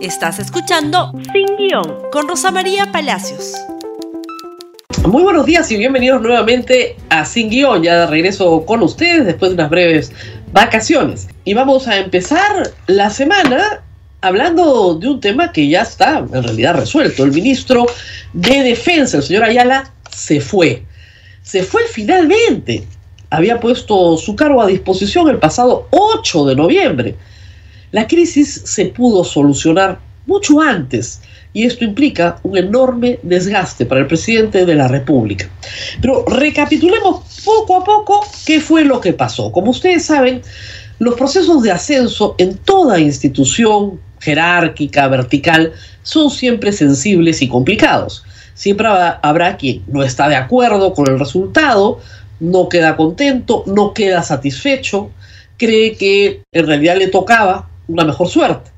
Estás escuchando Sin Guión con Rosa María Palacios. Muy buenos días y bienvenidos nuevamente a Sin Guión, ya de regreso con ustedes después de unas breves vacaciones. Y vamos a empezar la semana hablando de un tema que ya está en realidad resuelto. El ministro de Defensa, el señor Ayala, se fue. Se fue finalmente. Había puesto su cargo a disposición el pasado 8 de noviembre la crisis se pudo solucionar mucho antes y esto implica un enorme desgaste para el presidente de la República. Pero recapitulemos poco a poco qué fue lo que pasó. Como ustedes saben, los procesos de ascenso en toda institución jerárquica, vertical, son siempre sensibles y complicados. Siempre habrá quien no está de acuerdo con el resultado, no queda contento, no queda satisfecho, cree que en realidad le tocaba una mejor suerte.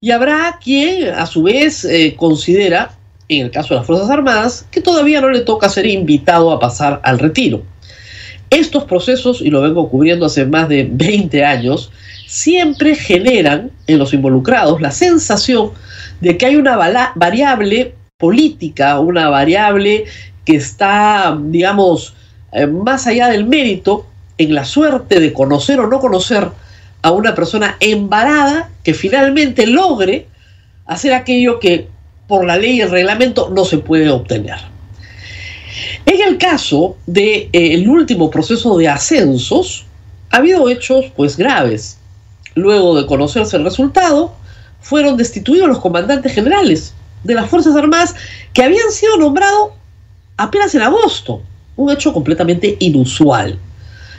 Y habrá quien, a su vez, eh, considera, en el caso de las Fuerzas Armadas, que todavía no le toca ser invitado a pasar al retiro. Estos procesos, y lo vengo cubriendo hace más de 20 años, siempre generan en los involucrados la sensación de que hay una variable política, una variable que está, digamos, eh, más allá del mérito en la suerte de conocer o no conocer a una persona embarada que finalmente logre hacer aquello que por la ley y el reglamento no se puede obtener. En el caso del de, eh, último proceso de ascensos, ha habido hechos pues graves. Luego de conocerse el resultado, fueron destituidos los comandantes generales de las Fuerzas Armadas que habían sido nombrados apenas en agosto. Un hecho completamente inusual.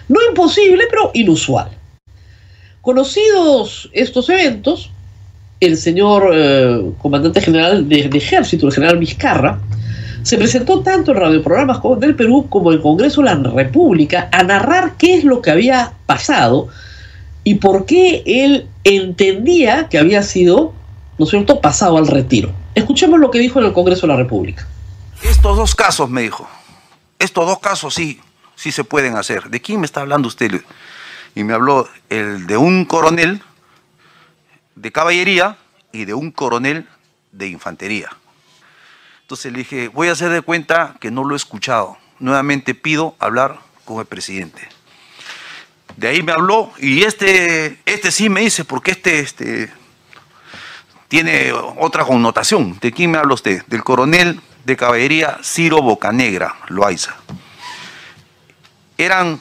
No imposible, pero inusual. Conocidos estos eventos, el señor eh, comandante general de, ejército, el general Vizcarra, se presentó tanto en radioprogramas del Perú como en Congreso de la República a narrar qué es lo que había pasado y por qué él entendía que había sido, ¿no es cierto?, pasado al retiro. Escuchemos lo que dijo en el Congreso de la República. Estos dos casos, me dijo, estos dos casos sí, sí se pueden hacer. ¿De quién me está hablando usted? Y me habló el de un coronel de caballería y de un coronel de infantería. Entonces le dije, voy a hacer de cuenta que no lo he escuchado. Nuevamente pido hablar con el presidente. De ahí me habló y este, este sí me dice, porque este, este tiene otra connotación. ¿De quién me habla usted? Del coronel de caballería Ciro Bocanegra, Loaiza. Eran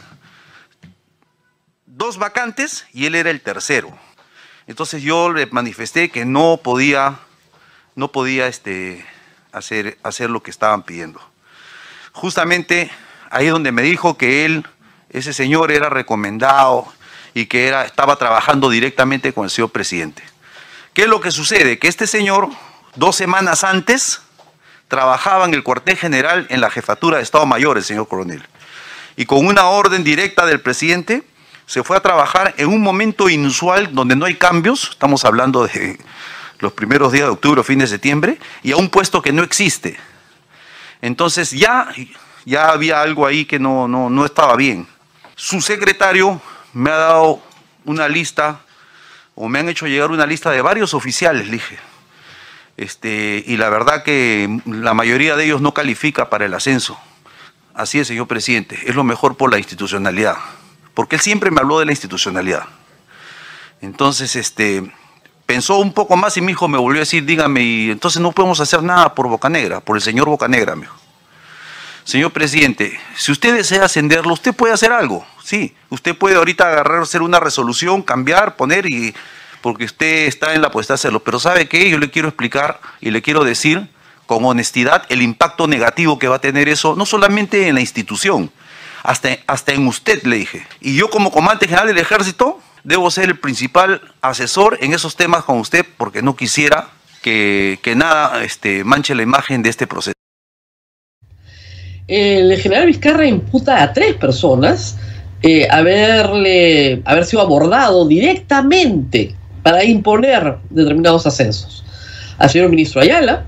dos vacantes y él era el tercero. Entonces yo le manifesté que no podía, no podía este, hacer, hacer lo que estaban pidiendo. Justamente ahí donde me dijo que él, ese señor era recomendado y que era, estaba trabajando directamente con el señor presidente. ¿Qué es lo que sucede? Que este señor, dos semanas antes, trabajaba en el cuartel general en la jefatura de Estado Mayor, el señor coronel. Y con una orden directa del presidente, se fue a trabajar en un momento inusual donde no hay cambios, estamos hablando de los primeros días de octubre fin de septiembre, y a un puesto que no existe. Entonces ya, ya había algo ahí que no, no, no estaba bien. Su secretario me ha dado una lista, o me han hecho llegar una lista de varios oficiales, le dije. Este, y la verdad que la mayoría de ellos no califica para el ascenso. Así es, señor presidente, es lo mejor por la institucionalidad porque él siempre me habló de la institucionalidad. Entonces, este, pensó un poco más y mi hijo me volvió a decir, dígame, y entonces no podemos hacer nada por Bocanegra, por el señor Bocanegra, me Señor presidente, si usted desea ascenderlo, usted puede hacer algo, sí. Usted puede ahorita agarrar, hacer una resolución, cambiar, poner y porque usted está en la puesta de hacerlo. Pero ¿sabe qué? Yo le quiero explicar y le quiero decir con honestidad el impacto negativo que va a tener eso, no solamente en la institución, hasta, en usted, le dije. Y yo como comandante general del ejército debo ser el principal asesor en esos temas con usted porque no quisiera que, nada este, manche la imagen de este proceso. El general Vizcarra imputa a tres personas eh, haberle, haber sido abordado directamente para imponer determinados ascensos. Al señor ministro Ayala,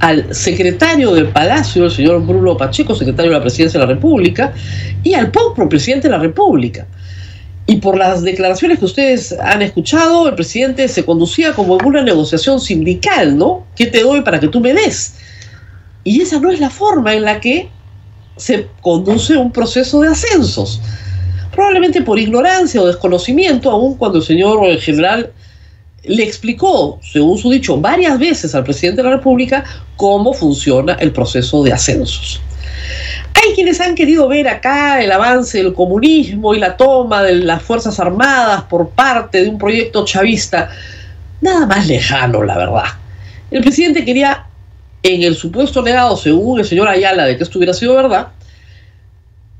al secretario del Palacio, el señor Bruno Pacheco, secretario de la Presidencia de la República, y al propio presidente de la República. Y por las declaraciones que ustedes han escuchado, el presidente se conducía como en una negociación sindical, ¿no? ¿Qué te doy para que tú me des? Y esa no es la forma en la que se conduce un proceso de ascensos. Probablemente por ignorancia o desconocimiento, aun cuando el señor general le explicó, según su dicho, varias veces al presidente de la República cómo funciona el proceso de ascensos. Hay quienes han querido ver acá el avance del comunismo y la toma de las Fuerzas Armadas por parte de un proyecto chavista. Nada más lejano, la verdad. El presidente quería, en el supuesto negado, según el señor Ayala, de que esto hubiera sido verdad,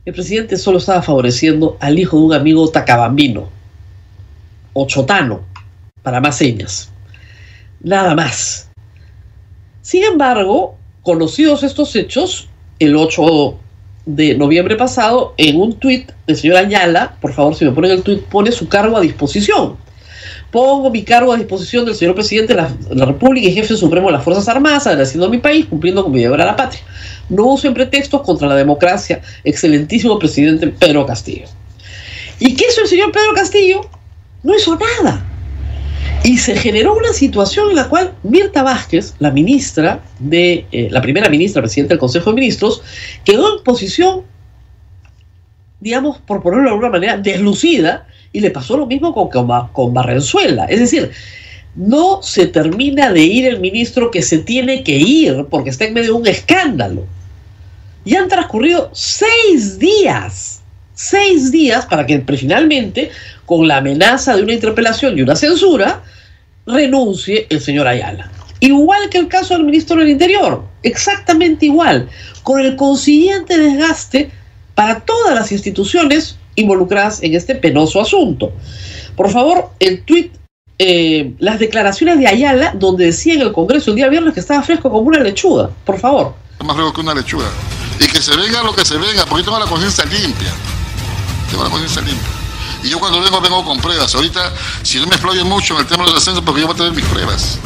el presidente solo estaba favoreciendo al hijo de un amigo tacabambino, o chotano, para más señas. Nada más. Sin embargo, conocidos estos hechos, el 8 de noviembre pasado, en un tuit del señor Ayala, por favor, si me ponen el tuit, pone su cargo a disposición. Pongo mi cargo a disposición del señor presidente de la, la República y jefe supremo de las Fuerzas Armadas, agradeciendo a mi país, cumpliendo con mi deber a la patria. No usen pretextos contra la democracia, excelentísimo presidente Pedro Castillo. ¿Y qué hizo el señor Pedro Castillo? No hizo nada. Y se generó una situación en la cual Mirta Vázquez, la ministra de, eh, la primera ministra, presidenta del Consejo de Ministros, quedó en posición, digamos, por ponerlo de alguna manera, deslucida, y le pasó lo mismo con, con, con Barrenzuela. Es decir, no se termina de ir el ministro que se tiene que ir porque está en medio de un escándalo. Y han transcurrido seis días, seis días para que finalmente, con la amenaza de una interpelación y una censura, renuncie el señor Ayala. Igual que el caso del ministro del Interior, exactamente igual, con el consiguiente desgaste para todas las instituciones involucradas en este penoso asunto. Por favor, el tuit, eh, las declaraciones de Ayala, donde decía en el Congreso el día viernes que estaba fresco como una lechuga, por favor. Más fresco que una lechuga. Y que se venga lo que se venga, porque tengo la conciencia limpia. Y yo cuando vengo, vengo con pruebas. Ahorita, si no me exploye mucho en el tema de los ascensos, porque yo voy a tener mis pruebas.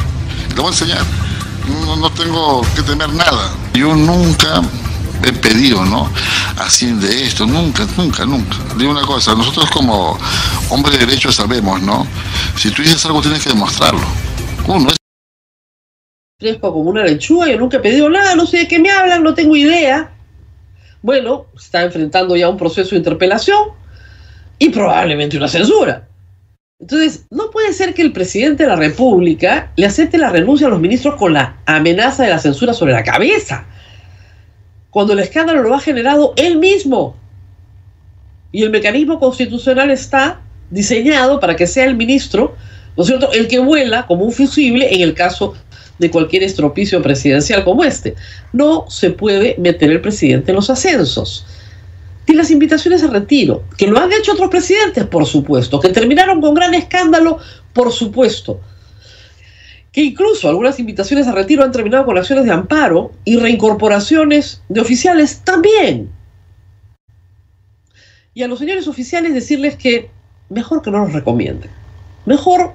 Le voy a enseñar. No, no tengo que temer nada. Yo nunca he pedido, ¿no? Así de esto, nunca, nunca, nunca. Digo una cosa, nosotros como hombres de derecho sabemos, ¿no? Si tú dices algo tienes que demostrarlo. Uno es como una lechuga, yo nunca he pedido nada, no sé de qué me hablan, no tengo idea. Bueno, está enfrentando ya un proceso de interpelación y probablemente una censura. Entonces, no puede ser que el presidente de la República le acepte la renuncia a los ministros con la amenaza de la censura sobre la cabeza, cuando el escándalo lo ha generado él mismo. Y el mecanismo constitucional está diseñado para que sea el ministro, ¿no es cierto?, el que vuela como un fusible en el caso de cualquier estropicio presidencial como este. No se puede meter el presidente en los ascensos. Y las invitaciones a retiro, que lo han hecho otros presidentes, por supuesto, que terminaron con gran escándalo, por supuesto. Que incluso algunas invitaciones a retiro han terminado con acciones de amparo y reincorporaciones de oficiales también. Y a los señores oficiales decirles que mejor que no los recomienden. Mejor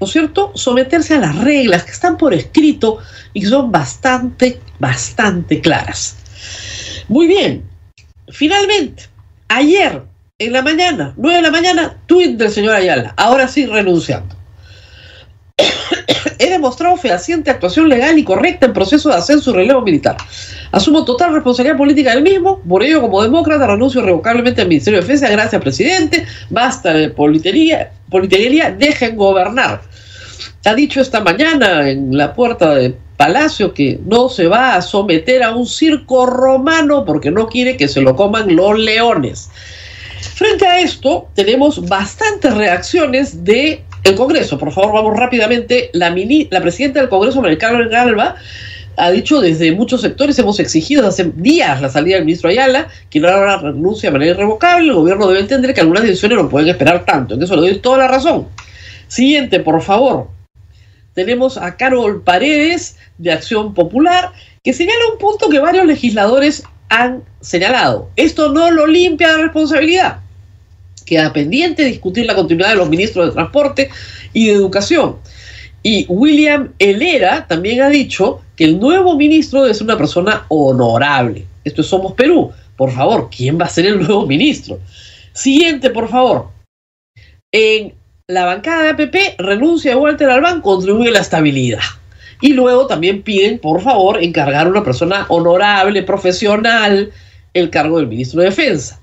¿no es cierto?, someterse a las reglas que están por escrito y que son bastante, bastante claras. Muy bien, finalmente, ayer en la mañana, 9 de la mañana, tuit del señor Ayala, ahora sí renunciando. He demostrado fehaciente actuación legal y correcta en proceso de ascenso y relevo militar. Asumo total responsabilidad política del mismo, por ello como demócrata renuncio irrevocablemente al Ministerio de Defensa, gracias presidente, basta de politería, politería, dejen gobernar ha dicho esta mañana en la puerta de Palacio que no se va a someter a un circo romano porque no quiere que se lo coman los leones. Frente a esto, tenemos bastantes reacciones de el Congreso. Por favor, vamos rápidamente. La, mini, la presidenta del Congreso, María Carmen Galva, ha dicho desde muchos sectores, hemos exigido hace días la salida del ministro Ayala, quien ahora renuncia de manera irrevocable. El gobierno debe entender que algunas decisiones no pueden esperar tanto. En eso le doy toda la razón. Siguiente, por favor tenemos a Carol Paredes de Acción Popular, que señala un punto que varios legisladores han señalado. Esto no lo limpia de responsabilidad. Queda pendiente discutir la continuidad de los ministros de Transporte y de Educación. Y William Helera también ha dicho que el nuevo ministro es una persona honorable. Esto es Somos Perú. Por favor, ¿quién va a ser el nuevo ministro? Siguiente, por favor. En la bancada de APP renuncia Walter Albán, contribuye a la estabilidad. Y luego también piden, por favor, encargar a una persona honorable, profesional, el cargo del ministro de Defensa.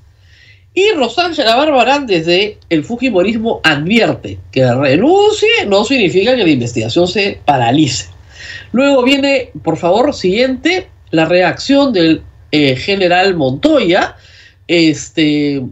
Y Rosángela Barbarán desde el Fujimorismo advierte que renuncie no significa que la investigación se paralice. Luego viene, por favor, siguiente, la reacción del eh, general Montoya. Este,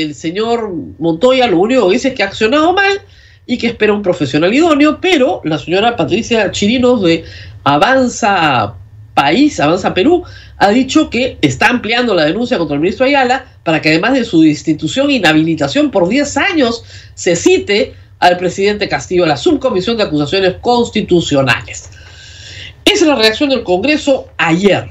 el señor Montoya lo único que dice es que ha accionado mal y que espera un profesional idóneo, pero la señora Patricia Chirinos de Avanza País, Avanza Perú, ha dicho que está ampliando la denuncia contra el ministro Ayala para que además de su destitución e inhabilitación por 10 años, se cite al presidente Castillo a la subcomisión de acusaciones constitucionales. Esa es la reacción del Congreso ayer.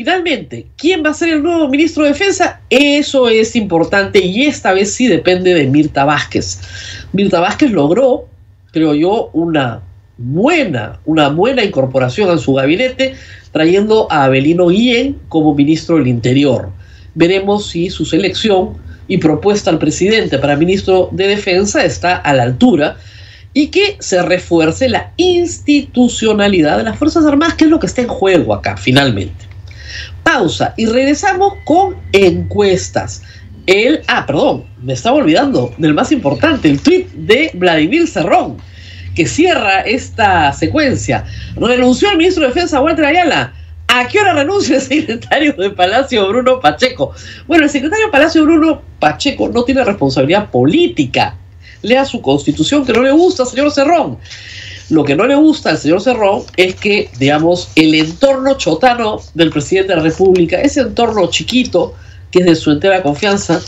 Finalmente, ¿quién va a ser el nuevo ministro de Defensa? Eso es importante y esta vez sí depende de Mirta Vázquez. Mirta Vázquez logró, creo yo, una buena, una buena incorporación a su gabinete, trayendo a Abelino Guillén como ministro del Interior. Veremos si su selección y propuesta al presidente para ministro de Defensa está a la altura y que se refuerce la institucionalidad de las Fuerzas Armadas, que es lo que está en juego acá, finalmente. Pausa y regresamos con encuestas. El, ah, perdón, me estaba olvidando del más importante, el tweet de Vladimir Cerrón, que cierra esta secuencia. Renunció el ministro de Defensa Walter Ayala. ¿A qué hora renuncia el secretario de Palacio Bruno Pacheco? Bueno, el secretario de Palacio Bruno Pacheco no tiene responsabilidad política. Lea su constitución que no le gusta, señor Cerrón. Lo que no le gusta al señor Cerrón es que, digamos, el entorno chotano del presidente de la República, ese entorno chiquito que es de su entera confianza,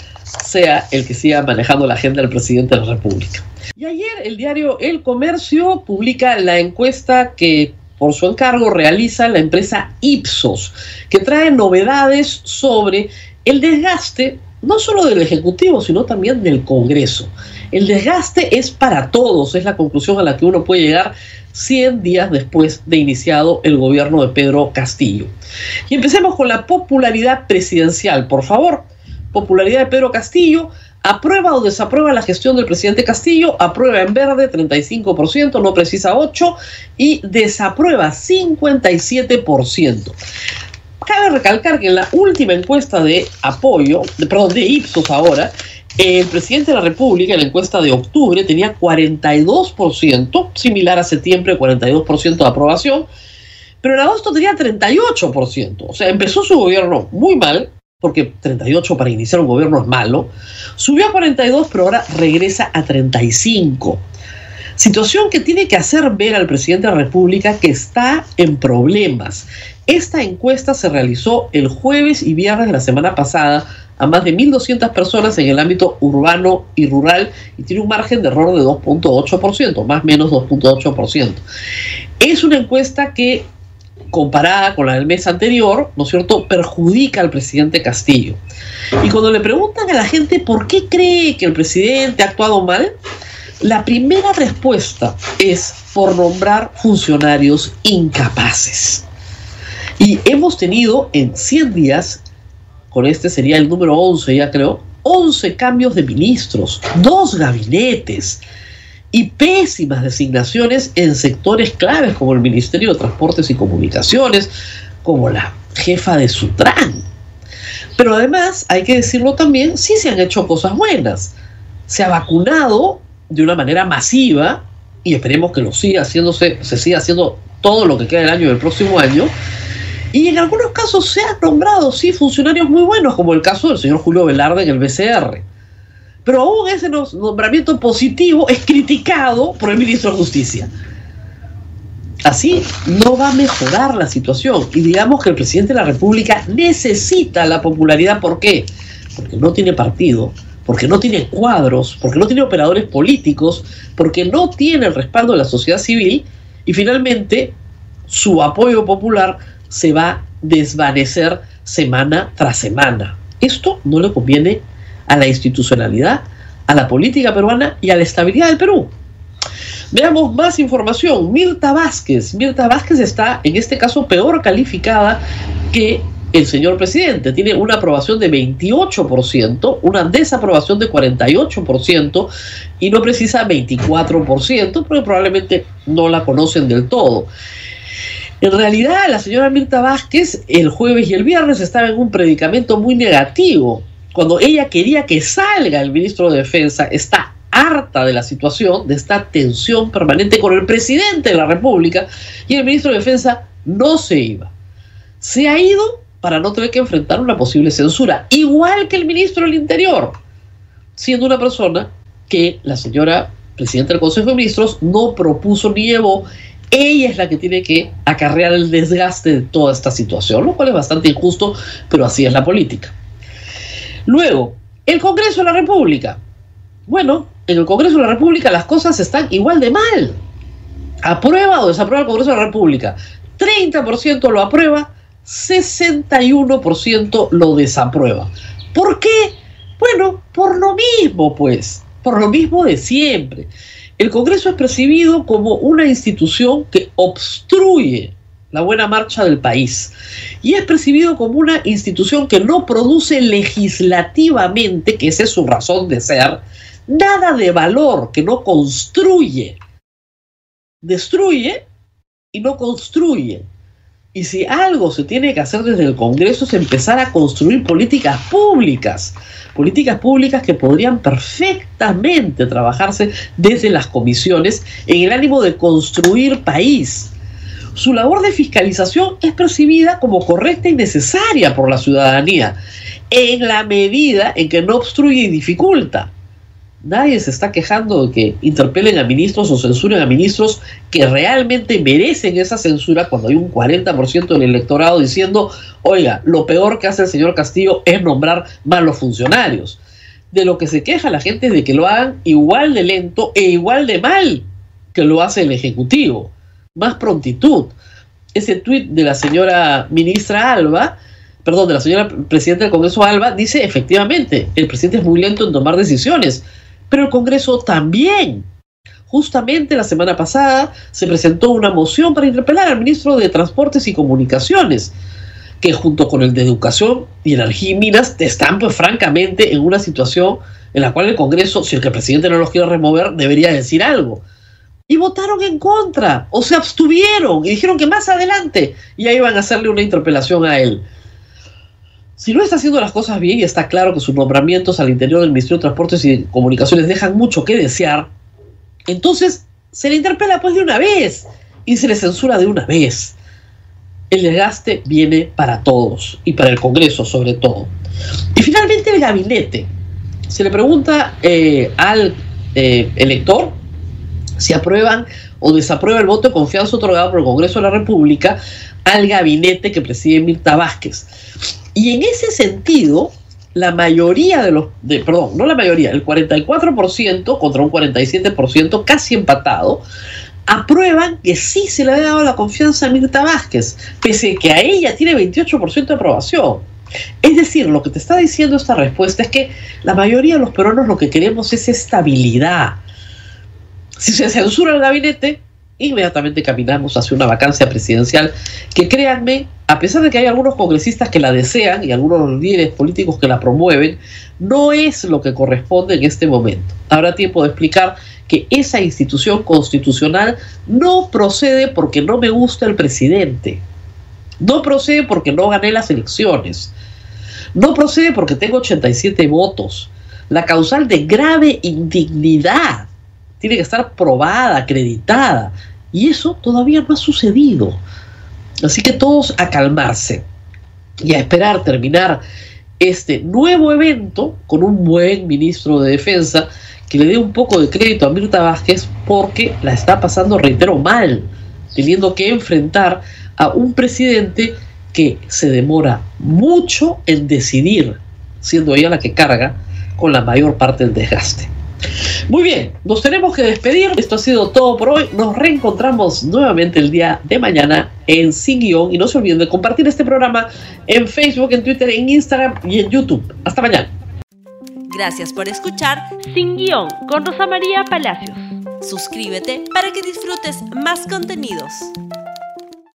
sea el que siga manejando la agenda del presidente de la República. Y ayer el diario El Comercio publica la encuesta que por su encargo realiza la empresa Ipsos, que trae novedades sobre el desgaste no solo del Ejecutivo, sino también del Congreso. El desgaste es para todos, es la conclusión a la que uno puede llegar 100 días después de iniciado el gobierno de Pedro Castillo. Y empecemos con la popularidad presidencial, por favor. Popularidad de Pedro Castillo, aprueba o desaprueba la gestión del presidente Castillo, aprueba en verde 35%, no precisa 8%, y desaprueba 57%. Cabe recalcar que en la última encuesta de apoyo, perdón, de Ipsos ahora, el presidente de la República en la encuesta de octubre tenía 42%, similar a septiembre, 42% de aprobación, pero en agosto tenía 38%. O sea, empezó su gobierno muy mal, porque 38 para iniciar un gobierno es malo, subió a 42, pero ahora regresa a 35. Situación que tiene que hacer ver al presidente de la República que está en problemas. Esta encuesta se realizó el jueves y viernes de la semana pasada a más de 1.200 personas en el ámbito urbano y rural y tiene un margen de error de 2.8%, más o menos 2.8%. Es una encuesta que, comparada con la del mes anterior, ¿no es cierto?, perjudica al presidente Castillo. Y cuando le preguntan a la gente por qué cree que el presidente ha actuado mal, la primera respuesta es por nombrar funcionarios incapaces. Y hemos tenido en 100 días, con este sería el número 11 ya creo, 11 cambios de ministros, dos gabinetes y pésimas designaciones en sectores claves como el Ministerio de Transportes y Comunicaciones, como la jefa de Sutran. Pero además, hay que decirlo también, sí se han hecho cosas buenas. Se ha vacunado de una manera masiva y esperemos que lo siga haciéndose, se siga haciendo todo lo que queda del año del próximo año y en algunos casos se han nombrado, sí, funcionarios muy buenos, como el caso del señor Julio Velarde en el BCR. Pero aún ese nombramiento positivo es criticado por el ministro de Justicia. Así no va a mejorar la situación. Y digamos que el presidente de la República necesita la popularidad. ¿Por qué? Porque no tiene partido, porque no tiene cuadros, porque no tiene operadores políticos, porque no tiene el respaldo de la sociedad civil y finalmente su apoyo popular se va a desvanecer semana tras semana. Esto no le conviene a la institucionalidad, a la política peruana y a la estabilidad del Perú. Veamos más información. Mirta Vázquez. Mirta Vázquez está, en este caso, peor calificada que el señor presidente. Tiene una aprobación de 28%, una desaprobación de 48% y no precisa 24%, porque probablemente no la conocen del todo. En realidad, la señora Mirta Vázquez el jueves y el viernes estaba en un predicamento muy negativo. Cuando ella quería que salga el ministro de Defensa, está harta de la situación, de esta tensión permanente con el presidente de la República, y el ministro de Defensa no se iba. Se ha ido para no tener que enfrentar una posible censura, igual que el ministro del Interior, siendo una persona que la señora presidenta del Consejo de Ministros no propuso ni llevó. Ella es la que tiene que acarrear el desgaste de toda esta situación, lo cual es bastante injusto, pero así es la política. Luego, el Congreso de la República. Bueno, en el Congreso de la República las cosas están igual de mal. ¿Aprueba o desaprueba el Congreso de la República? 30% lo aprueba, 61% lo desaprueba. ¿Por qué? Bueno, por lo mismo, pues, por lo mismo de siempre. El Congreso es percibido como una institución que obstruye la buena marcha del país y es percibido como una institución que no produce legislativamente, que esa es su razón de ser, nada de valor, que no construye. Destruye y no construye. Y si algo se tiene que hacer desde el Congreso es empezar a construir políticas públicas, políticas públicas que podrían perfectamente trabajarse desde las comisiones en el ánimo de construir país. Su labor de fiscalización es percibida como correcta y necesaria por la ciudadanía, en la medida en que no obstruye y dificulta. Nadie se está quejando de que interpelen a ministros o censuren a ministros que realmente merecen esa censura cuando hay un 40% del electorado diciendo, oiga, lo peor que hace el señor Castillo es nombrar malos funcionarios. De lo que se queja la gente es de que lo hagan igual de lento e igual de mal que lo hace el Ejecutivo. Más prontitud. Ese tuit de la señora ministra Alba, perdón, de la señora presidenta del Congreso Alba, dice efectivamente, el presidente es muy lento en tomar decisiones pero el Congreso también. Justamente la semana pasada se presentó una moción para interpelar al ministro de Transportes y Comunicaciones, que junto con el de Educación y Energía y Minas están pues francamente en una situación en la cual el Congreso, si el presidente no los quiere remover, debería decir algo. Y votaron en contra, o se abstuvieron y dijeron que más adelante ya iban a hacerle una interpelación a él. Si no está haciendo las cosas bien y está claro que sus nombramientos al interior del Ministerio de Transportes y Comunicaciones dejan mucho que desear, entonces se le interpela pues de una vez y se le censura de una vez. El desgaste viene para todos y para el Congreso sobre todo. Y finalmente el gabinete. Se le pregunta eh, al eh, elector si aprueban o desaprueba el voto de confianza otorgado por el Congreso de la República al gabinete que preside Mirta Vázquez. Y en ese sentido, la mayoría de los, perdón, no la mayoría, el 44% contra un 47% casi empatado, aprueban que sí se le ha dado la confianza a Mirta Vázquez, pese a que a ella tiene 28% de aprobación. Es decir, lo que te está diciendo esta respuesta es que la mayoría de los peruanos lo que queremos es estabilidad. Si se censura el gabinete, inmediatamente caminamos hacia una vacancia presidencial que créanme, a pesar de que hay algunos congresistas que la desean y algunos líderes políticos que la promueven, no es lo que corresponde en este momento. Habrá tiempo de explicar que esa institución constitucional no procede porque no me gusta el presidente, no procede porque no gané las elecciones, no procede porque tengo 87 votos. La causal de grave indignidad tiene que estar probada, acreditada. Y eso todavía no ha sucedido. Así que todos a calmarse y a esperar terminar este nuevo evento con un buen ministro de Defensa que le dé un poco de crédito a Mirta Vázquez porque la está pasando, reitero, mal, teniendo que enfrentar a un presidente que se demora mucho en decidir, siendo ella la que carga con la mayor parte del desgaste. Muy bien, nos tenemos que despedir. Esto ha sido todo por hoy. Nos reencontramos nuevamente el día de mañana en Sin Guión. Y no se olviden de compartir este programa en Facebook, en Twitter, en Instagram y en YouTube. Hasta mañana. Gracias por escuchar Sin Guión con Rosa María Palacios. Suscríbete para que disfrutes más contenidos.